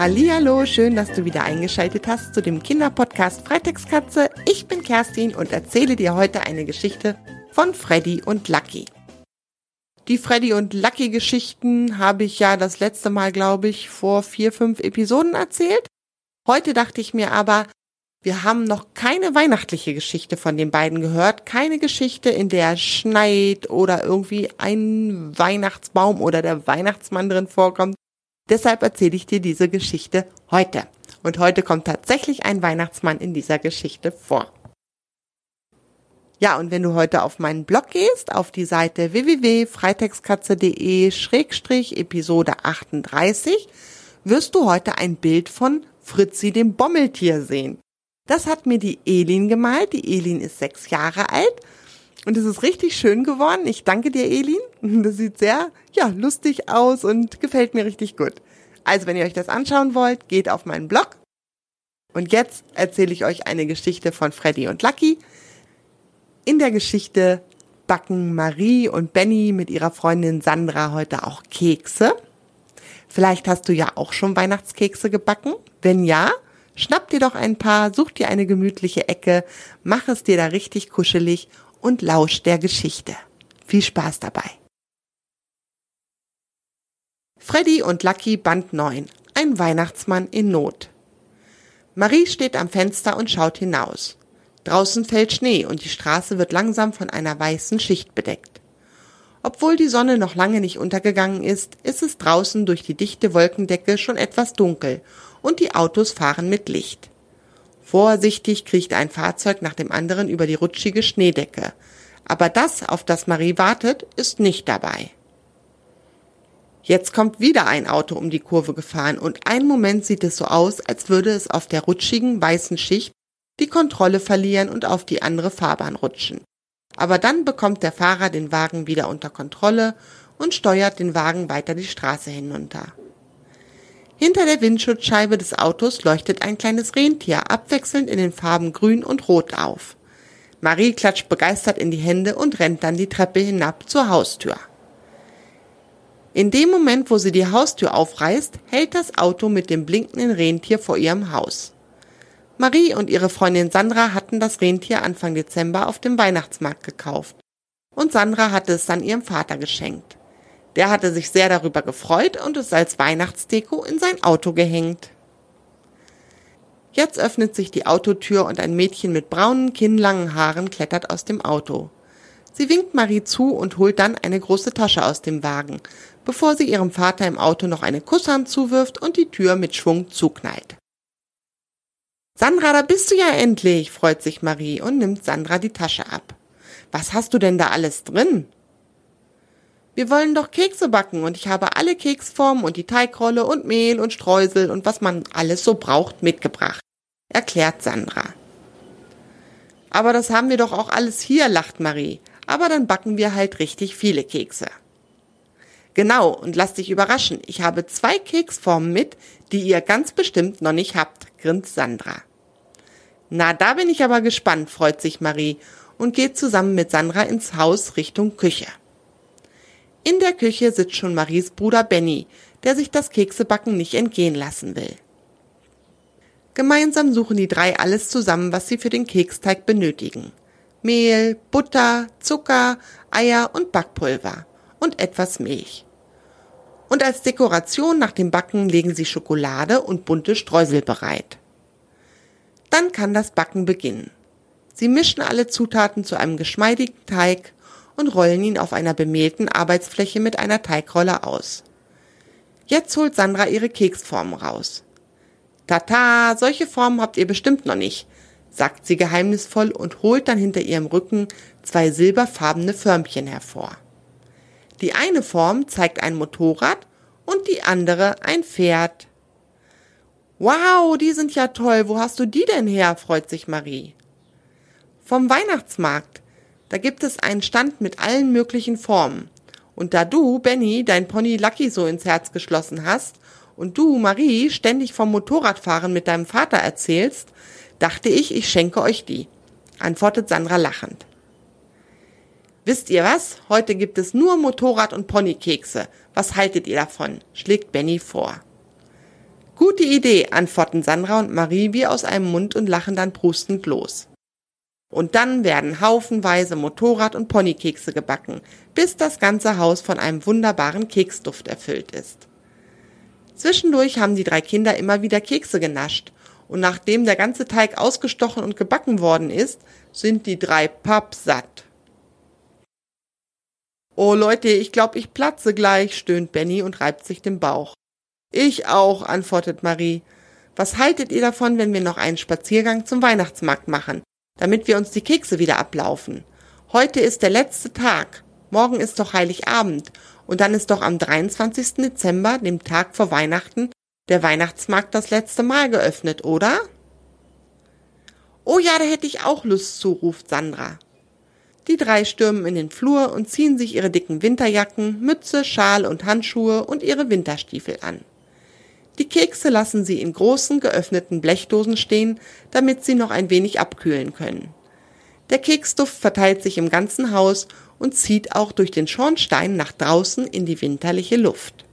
Hallihallo, schön, dass du wieder eingeschaltet hast zu dem Kinderpodcast Freitagskatze. Ich bin Kerstin und erzähle dir heute eine Geschichte von Freddy und Lucky. Die Freddy und Lucky Geschichten habe ich ja das letzte Mal, glaube ich, vor vier, fünf Episoden erzählt. Heute dachte ich mir aber, wir haben noch keine weihnachtliche Geschichte von den beiden gehört. Keine Geschichte, in der es schneit oder irgendwie ein Weihnachtsbaum oder der Weihnachtsmann drin vorkommt. Deshalb erzähle ich dir diese Geschichte heute. Und heute kommt tatsächlich ein Weihnachtsmann in dieser Geschichte vor. Ja, und wenn du heute auf meinen Blog gehst, auf die Seite www.freitextkatze.de-episode 38, wirst du heute ein Bild von Fritzi dem Bommeltier sehen. Das hat mir die Elin gemalt. Die Elin ist sechs Jahre alt und es ist richtig schön geworden. Ich danke dir, Elin. Das sieht sehr, ja, lustig aus und gefällt mir richtig gut. Also, wenn ihr euch das anschauen wollt, geht auf meinen Blog. Und jetzt erzähle ich euch eine Geschichte von Freddy und Lucky. In der Geschichte backen Marie und Benny mit ihrer Freundin Sandra heute auch Kekse. Vielleicht hast du ja auch schon Weihnachtskekse gebacken. Wenn ja, schnapp dir doch ein paar, such dir eine gemütliche Ecke, mach es dir da richtig kuschelig und lausch der Geschichte. Viel Spaß dabei. Freddy und Lucky Band 9. Ein Weihnachtsmann in Not. Marie steht am Fenster und schaut hinaus. Draußen fällt Schnee und die Straße wird langsam von einer weißen Schicht bedeckt. Obwohl die Sonne noch lange nicht untergegangen ist, ist es draußen durch die dichte Wolkendecke schon etwas dunkel und die Autos fahren mit Licht. Vorsichtig kriecht ein Fahrzeug nach dem anderen über die rutschige Schneedecke. Aber das, auf das Marie wartet, ist nicht dabei. Jetzt kommt wieder ein Auto um die Kurve gefahren und einen Moment sieht es so aus, als würde es auf der rutschigen weißen Schicht die Kontrolle verlieren und auf die andere Fahrbahn rutschen. Aber dann bekommt der Fahrer den Wagen wieder unter Kontrolle und steuert den Wagen weiter die Straße hinunter. Hinter der Windschutzscheibe des Autos leuchtet ein kleines Rentier abwechselnd in den Farben grün und rot auf. Marie klatscht begeistert in die Hände und rennt dann die Treppe hinab zur Haustür. In dem Moment, wo sie die Haustür aufreißt, hält das Auto mit dem blinkenden Rentier vor ihrem Haus. Marie und ihre Freundin Sandra hatten das Rentier Anfang Dezember auf dem Weihnachtsmarkt gekauft. Und Sandra hatte es dann ihrem Vater geschenkt. Der hatte sich sehr darüber gefreut und es als Weihnachtsdeko in sein Auto gehängt. Jetzt öffnet sich die Autotür und ein Mädchen mit braunen, kinnlangen Haaren klettert aus dem Auto. Sie winkt Marie zu und holt dann eine große Tasche aus dem Wagen, bevor sie ihrem Vater im Auto noch eine Kusshand zuwirft und die Tür mit Schwung zuknallt. Sandra, da bist du ja endlich, freut sich Marie und nimmt Sandra die Tasche ab. Was hast du denn da alles drin? Wir wollen doch Kekse backen und ich habe alle Keksformen und die Teigrolle und Mehl und Streusel und was man alles so braucht mitgebracht, erklärt Sandra. Aber das haben wir doch auch alles hier, lacht Marie. Aber dann backen wir halt richtig viele Kekse. Genau, und lass dich überraschen, ich habe zwei Keksformen mit, die ihr ganz bestimmt noch nicht habt, grinst Sandra. Na, da bin ich aber gespannt, freut sich Marie und geht zusammen mit Sandra ins Haus Richtung Küche. In der Küche sitzt schon Maries Bruder Benny, der sich das Keksebacken nicht entgehen lassen will. Gemeinsam suchen die drei alles zusammen, was sie für den Keksteig benötigen. Mehl, Butter, Zucker, Eier und Backpulver und etwas Milch. Und als Dekoration nach dem Backen legen sie Schokolade und bunte Streusel bereit. Dann kann das Backen beginnen. Sie mischen alle Zutaten zu einem geschmeidigen Teig und rollen ihn auf einer bemehlten Arbeitsfläche mit einer Teigrolle aus. Jetzt holt Sandra ihre Keksformen raus. Tata, solche Formen habt ihr bestimmt noch nicht, sagt sie geheimnisvoll und holt dann hinter ihrem Rücken zwei silberfarbene Förmchen hervor. Die eine Form zeigt ein Motorrad und die andere ein Pferd. Wow, die sind ja toll. Wo hast du die denn her? freut sich Marie. Vom Weihnachtsmarkt. Da gibt es einen Stand mit allen möglichen Formen. Und da du, Benny, dein Pony Lucky so ins Herz geschlossen hast und du, Marie, ständig vom Motorradfahren mit deinem Vater erzählst, dachte ich, ich schenke euch die, antwortet Sandra lachend. Wisst ihr was? Heute gibt es nur Motorrad- und Ponykekse. Was haltet ihr davon? schlägt Benny vor. Gute Idee, antworten Sandra und Marie wie aus einem Mund und lachen dann prustend los. Und dann werden haufenweise Motorrad- und Ponykekse gebacken, bis das ganze Haus von einem wunderbaren Keksduft erfüllt ist. Zwischendurch haben die drei Kinder immer wieder Kekse genascht, und nachdem der ganze Teig ausgestochen und gebacken worden ist, sind die drei pappsatt. Oh Leute, ich glaub, ich platze gleich, stöhnt Benny und reibt sich den Bauch. Ich auch, antwortet Marie. Was haltet ihr davon, wenn wir noch einen Spaziergang zum Weihnachtsmarkt machen, damit wir uns die Kekse wieder ablaufen? Heute ist der letzte Tag. Morgen ist doch Heiligabend. Und dann ist doch am 23. Dezember, dem Tag vor Weihnachten, der Weihnachtsmarkt das letzte Mal geöffnet, oder? Oh ja, da hätte ich auch Lust zu, ruft Sandra. Die drei stürmen in den Flur und ziehen sich ihre dicken Winterjacken, Mütze, Schal und Handschuhe und ihre Winterstiefel an. Die Kekse lassen sie in großen geöffneten Blechdosen stehen, damit sie noch ein wenig abkühlen können. Der Keksduft verteilt sich im ganzen Haus und zieht auch durch den Schornstein nach draußen in die winterliche Luft.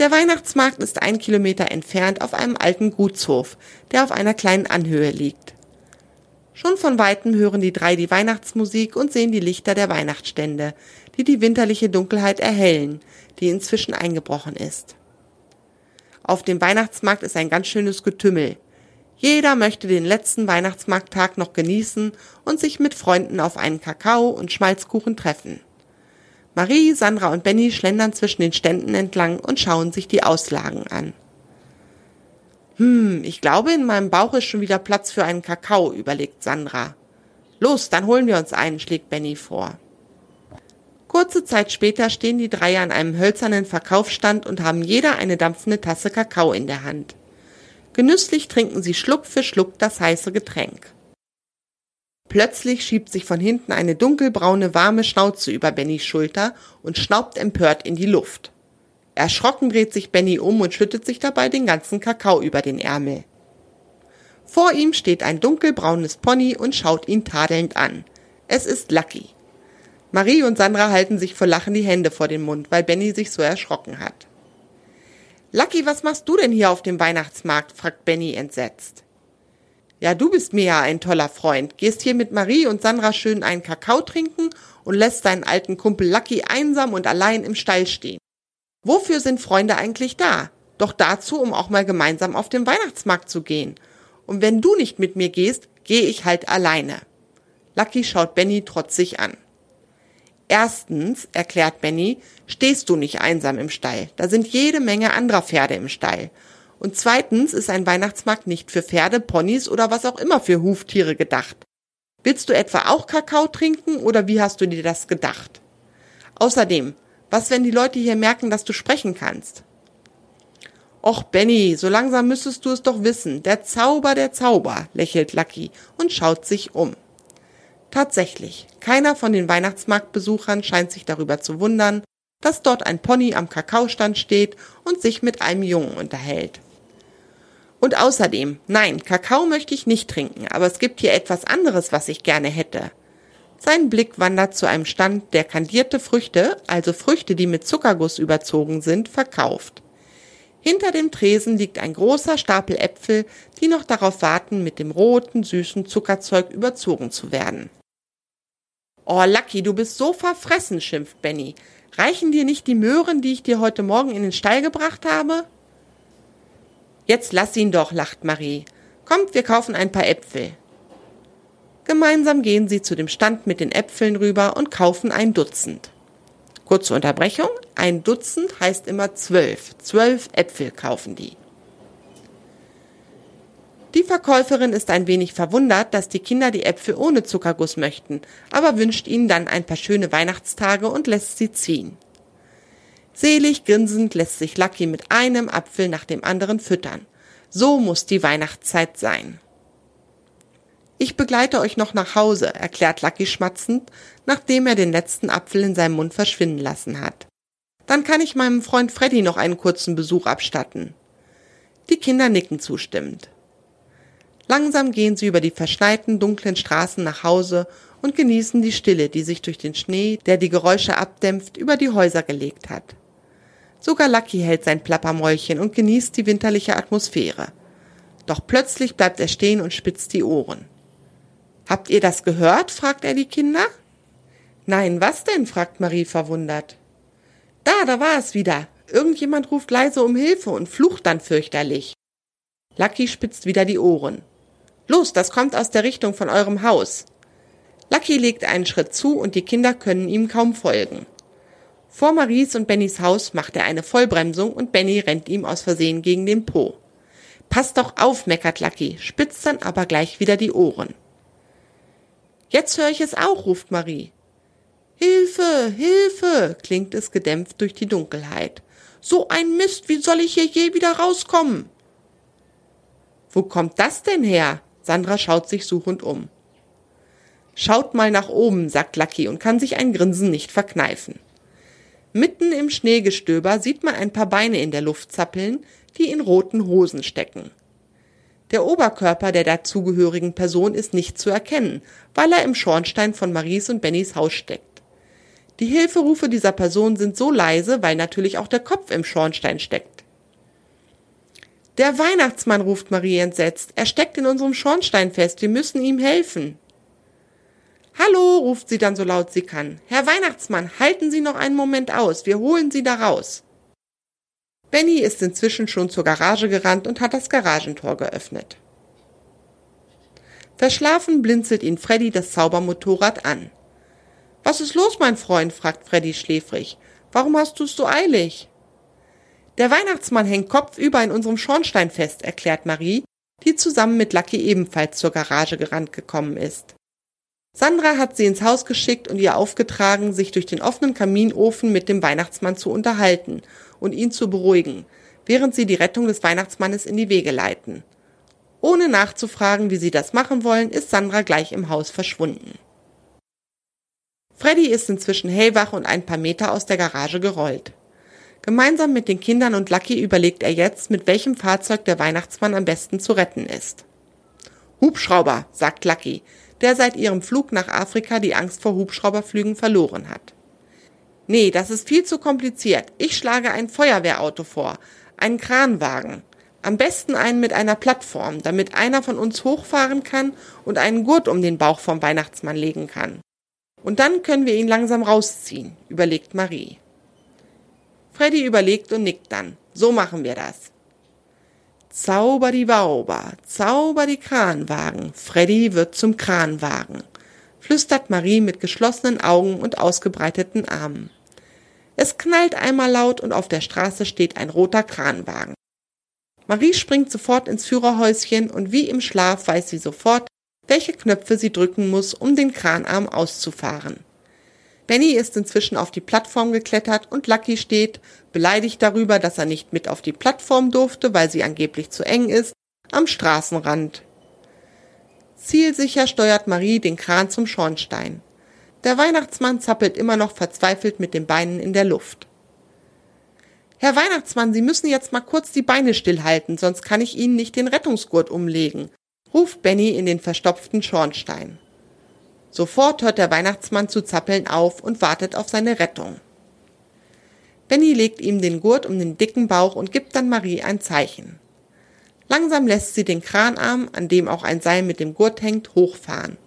Der Weihnachtsmarkt ist ein Kilometer entfernt auf einem alten Gutshof, der auf einer kleinen Anhöhe liegt. Schon von weitem hören die drei die Weihnachtsmusik und sehen die Lichter der Weihnachtsstände, die die winterliche Dunkelheit erhellen, die inzwischen eingebrochen ist. Auf dem Weihnachtsmarkt ist ein ganz schönes Getümmel. Jeder möchte den letzten Weihnachtsmarkttag noch genießen und sich mit Freunden auf einen Kakao und Schmalzkuchen treffen. Marie, Sandra und Benny schlendern zwischen den Ständen entlang und schauen sich die Auslagen an. Hm, ich glaube, in meinem Bauch ist schon wieder Platz für einen Kakao, überlegt Sandra. Los, dann holen wir uns einen, schlägt Benny vor. Kurze Zeit später stehen die drei an einem hölzernen Verkaufsstand und haben jeder eine dampfende Tasse Kakao in der Hand. Genüsslich trinken sie Schluck für Schluck das heiße Getränk. Plötzlich schiebt sich von hinten eine dunkelbraune warme Schnauze über Bennys Schulter und schnaubt empört in die Luft. Erschrocken dreht sich Benny um und schüttet sich dabei den ganzen Kakao über den Ärmel. Vor ihm steht ein dunkelbraunes Pony und schaut ihn tadelnd an. Es ist Lucky. Marie und Sandra halten sich vor Lachen die Hände vor den Mund, weil Benny sich so erschrocken hat. Lucky, was machst du denn hier auf dem Weihnachtsmarkt? fragt Benny entsetzt. Ja, du bist mir ja ein toller Freund. Gehst hier mit Marie und Sandra schön einen Kakao trinken und lässt deinen alten Kumpel Lucky einsam und allein im Stall stehen. Wofür sind Freunde eigentlich da? Doch dazu, um auch mal gemeinsam auf den Weihnachtsmarkt zu gehen. Und wenn du nicht mit mir gehst, gehe ich halt alleine. Lucky schaut Benny trotzig an. Erstens, erklärt Benny, stehst du nicht einsam im Stall. Da sind jede Menge anderer Pferde im Stall. Und zweitens ist ein Weihnachtsmarkt nicht für Pferde, Ponys oder was auch immer für Huftiere gedacht. Willst du etwa auch Kakao trinken oder wie hast du dir das gedacht? Außerdem, was, wenn die Leute hier merken, dass du sprechen kannst? Och, Benny, so langsam müsstest du es doch wissen. Der Zauber, der Zauber, lächelt Lucky und schaut sich um. Tatsächlich, keiner von den Weihnachtsmarktbesuchern scheint sich darüber zu wundern, dass dort ein Pony am Kakaostand steht und sich mit einem Jungen unterhält. Und außerdem, nein, Kakao möchte ich nicht trinken, aber es gibt hier etwas anderes, was ich gerne hätte. Sein Blick wandert zu einem Stand, der kandierte Früchte, also Früchte, die mit Zuckerguss überzogen sind, verkauft. Hinter dem Tresen liegt ein großer Stapel Äpfel, die noch darauf warten, mit dem roten, süßen Zuckerzeug überzogen zu werden. Oh, Lucky, du bist so verfressen, schimpft Benny. Reichen dir nicht die Möhren, die ich dir heute Morgen in den Stall gebracht habe? Jetzt lass ihn doch, lacht Marie. Kommt, wir kaufen ein paar Äpfel. Gemeinsam gehen sie zu dem Stand mit den Äpfeln rüber und kaufen ein Dutzend. Kurze Unterbrechung. Ein Dutzend heißt immer zwölf. Zwölf Äpfel kaufen die. Die Verkäuferin ist ein wenig verwundert, dass die Kinder die Äpfel ohne Zuckerguss möchten, aber wünscht ihnen dann ein paar schöne Weihnachtstage und lässt sie ziehen. Selig grinsend lässt sich Lucky mit einem Apfel nach dem anderen füttern. So muss die Weihnachtszeit sein. Ich begleite euch noch nach Hause, erklärt Lucky schmatzend, nachdem er den letzten Apfel in seinem Mund verschwinden lassen hat. Dann kann ich meinem Freund Freddy noch einen kurzen Besuch abstatten. Die Kinder nicken zustimmend. Langsam gehen sie über die verschneiten, dunklen Straßen nach Hause und genießen die Stille, die sich durch den Schnee, der die Geräusche abdämpft, über die Häuser gelegt hat. Sogar Lucky hält sein Plappermäulchen und genießt die winterliche Atmosphäre. Doch plötzlich bleibt er stehen und spitzt die Ohren. Habt ihr das gehört? fragt er die Kinder. Nein, was denn? fragt Marie verwundert. Da, da war es wieder. Irgendjemand ruft leise um Hilfe und flucht dann fürchterlich. Lucky spitzt wieder die Ohren. Los, das kommt aus der Richtung von eurem Haus. Lucky legt einen Schritt zu und die Kinder können ihm kaum folgen. Vor Maries und Bennys Haus macht er eine Vollbremsung und Benny rennt ihm aus Versehen gegen den Po. Pass doch auf, meckert Lucky, spitzt dann aber gleich wieder die Ohren. Jetzt höre ich es auch, ruft Marie. Hilfe, Hilfe, klingt es gedämpft durch die Dunkelheit. So ein Mist, wie soll ich hier je wieder rauskommen? Wo kommt das denn her? Sandra schaut sich suchend um. Schaut mal nach oben, sagt Lucky und kann sich ein Grinsen nicht verkneifen. Mitten im Schneegestöber sieht man ein paar Beine in der Luft zappeln, die in roten Hosen stecken. Der Oberkörper der dazugehörigen Person ist nicht zu erkennen, weil er im Schornstein von Maries und Bennys Haus steckt. Die Hilferufe dieser Person sind so leise, weil natürlich auch der Kopf im Schornstein steckt. Der Weihnachtsmann, ruft Marie entsetzt. Er steckt in unserem Schornstein fest. Wir müssen ihm helfen. Hallo, ruft sie dann so laut sie kann. Herr Weihnachtsmann, halten Sie noch einen Moment aus, wir holen Sie da raus. Benny ist inzwischen schon zur Garage gerannt und hat das Garagentor geöffnet. Verschlafen blinzelt ihn Freddy das Zaubermotorrad an. Was ist los, mein Freund? fragt Freddy schläfrig. Warum hast du es so eilig? Der Weihnachtsmann hängt kopfüber in unserem Schornstein fest, erklärt Marie, die zusammen mit Lucky ebenfalls zur Garage gerannt gekommen ist. Sandra hat sie ins Haus geschickt und ihr aufgetragen, sich durch den offenen Kaminofen mit dem Weihnachtsmann zu unterhalten und ihn zu beruhigen, während sie die Rettung des Weihnachtsmannes in die Wege leiten. Ohne nachzufragen, wie sie das machen wollen, ist Sandra gleich im Haus verschwunden. Freddy ist inzwischen hellwach und ein paar Meter aus der Garage gerollt. Gemeinsam mit den Kindern und Lucky überlegt er jetzt, mit welchem Fahrzeug der Weihnachtsmann am besten zu retten ist. Hubschrauber, sagt Lucky, der seit ihrem Flug nach Afrika die Angst vor Hubschrauberflügen verloren hat. Nee, das ist viel zu kompliziert. Ich schlage ein Feuerwehrauto vor, einen Kranwagen. Am besten einen mit einer Plattform, damit einer von uns hochfahren kann und einen Gurt um den Bauch vom Weihnachtsmann legen kann. Und dann können wir ihn langsam rausziehen, überlegt Marie. Freddy überlegt und nickt dann. So machen wir das. Zauber die Wauber, zauber die Kranwagen, Freddy wird zum Kranwagen, flüstert Marie mit geschlossenen Augen und ausgebreiteten Armen. Es knallt einmal laut und auf der Straße steht ein roter Kranwagen. Marie springt sofort ins Führerhäuschen und wie im Schlaf weiß sie sofort, welche Knöpfe sie drücken muss, um den Kranarm auszufahren. Benny ist inzwischen auf die Plattform geklettert und Lucky steht, beleidigt darüber, dass er nicht mit auf die Plattform durfte, weil sie angeblich zu eng ist, am Straßenrand. Zielsicher steuert Marie den Kran zum Schornstein. Der Weihnachtsmann zappelt immer noch verzweifelt mit den Beinen in der Luft. Herr Weihnachtsmann, Sie müssen jetzt mal kurz die Beine stillhalten, sonst kann ich Ihnen nicht den Rettungsgurt umlegen, ruft Benny in den verstopften Schornstein. Sofort hört der Weihnachtsmann zu zappeln auf und wartet auf seine Rettung. Benny legt ihm den Gurt um den dicken Bauch und gibt dann Marie ein Zeichen. Langsam lässt sie den Kranarm, an dem auch ein Seil mit dem Gurt hängt, hochfahren.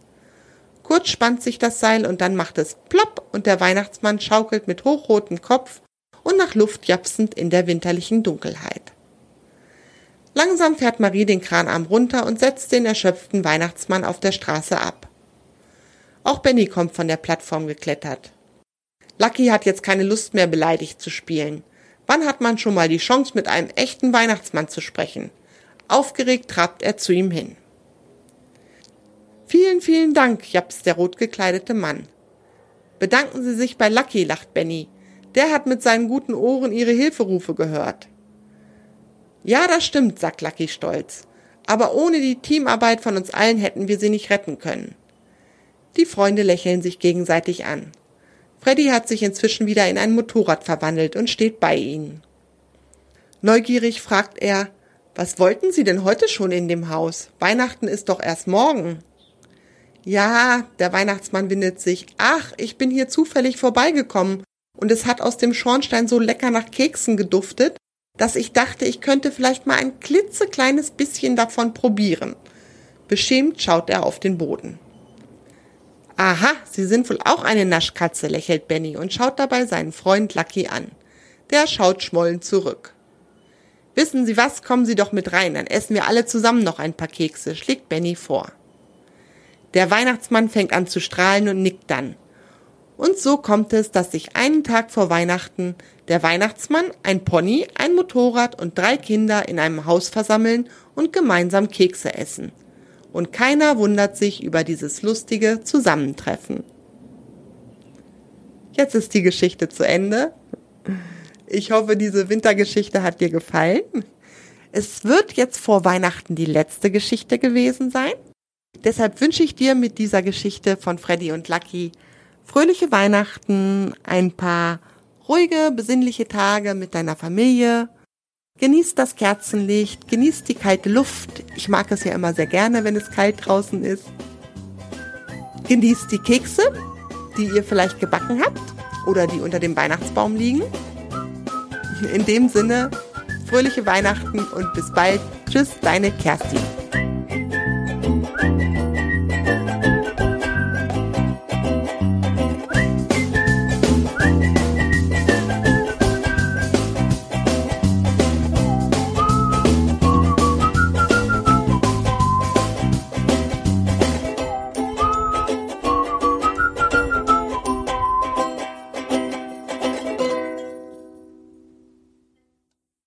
Kurz spannt sich das Seil und dann macht es plopp und der Weihnachtsmann schaukelt mit hochrotem Kopf und nach Luft japsend in der winterlichen Dunkelheit. Langsam fährt Marie den Kranarm runter und setzt den erschöpften Weihnachtsmann auf der Straße ab. Auch Benny kommt von der Plattform geklettert. Lucky hat jetzt keine Lust mehr beleidigt zu spielen. Wann hat man schon mal die Chance, mit einem echten Weihnachtsmann zu sprechen? Aufgeregt trabt er zu ihm hin. Vielen, vielen Dank, japst der rot gekleidete Mann. Bedanken Sie sich bei Lucky, lacht Benny. Der hat mit seinen guten Ohren Ihre Hilferufe gehört. Ja, das stimmt, sagt Lucky stolz. Aber ohne die Teamarbeit von uns allen hätten wir sie nicht retten können. Die Freunde lächeln sich gegenseitig an. Freddy hat sich inzwischen wieder in ein Motorrad verwandelt und steht bei ihnen. Neugierig fragt er, was wollten Sie denn heute schon in dem Haus? Weihnachten ist doch erst morgen. Ja, der Weihnachtsmann windet sich. Ach, ich bin hier zufällig vorbeigekommen und es hat aus dem Schornstein so lecker nach Keksen geduftet, dass ich dachte, ich könnte vielleicht mal ein klitzekleines bisschen davon probieren. Beschämt schaut er auf den Boden. Aha, Sie sind wohl auch eine Naschkatze, lächelt Benny und schaut dabei seinen Freund Lucky an. Der schaut schmollend zurück. Wissen Sie was, kommen Sie doch mit rein, dann essen wir alle zusammen noch ein paar Kekse, schlägt Benny vor. Der Weihnachtsmann fängt an zu strahlen und nickt dann. Und so kommt es, dass sich einen Tag vor Weihnachten der Weihnachtsmann, ein Pony, ein Motorrad und drei Kinder in einem Haus versammeln und gemeinsam Kekse essen. Und keiner wundert sich über dieses lustige Zusammentreffen. Jetzt ist die Geschichte zu Ende. Ich hoffe, diese Wintergeschichte hat dir gefallen. Es wird jetzt vor Weihnachten die letzte Geschichte gewesen sein. Deshalb wünsche ich dir mit dieser Geschichte von Freddy und Lucky fröhliche Weihnachten, ein paar ruhige, besinnliche Tage mit deiner Familie. Genießt das Kerzenlicht, genießt die kalte Luft. Ich mag es ja immer sehr gerne, wenn es kalt draußen ist. Genießt die Kekse, die ihr vielleicht gebacken habt oder die unter dem Weihnachtsbaum liegen. In dem Sinne, fröhliche Weihnachten und bis bald. Tschüss, deine Kerstin.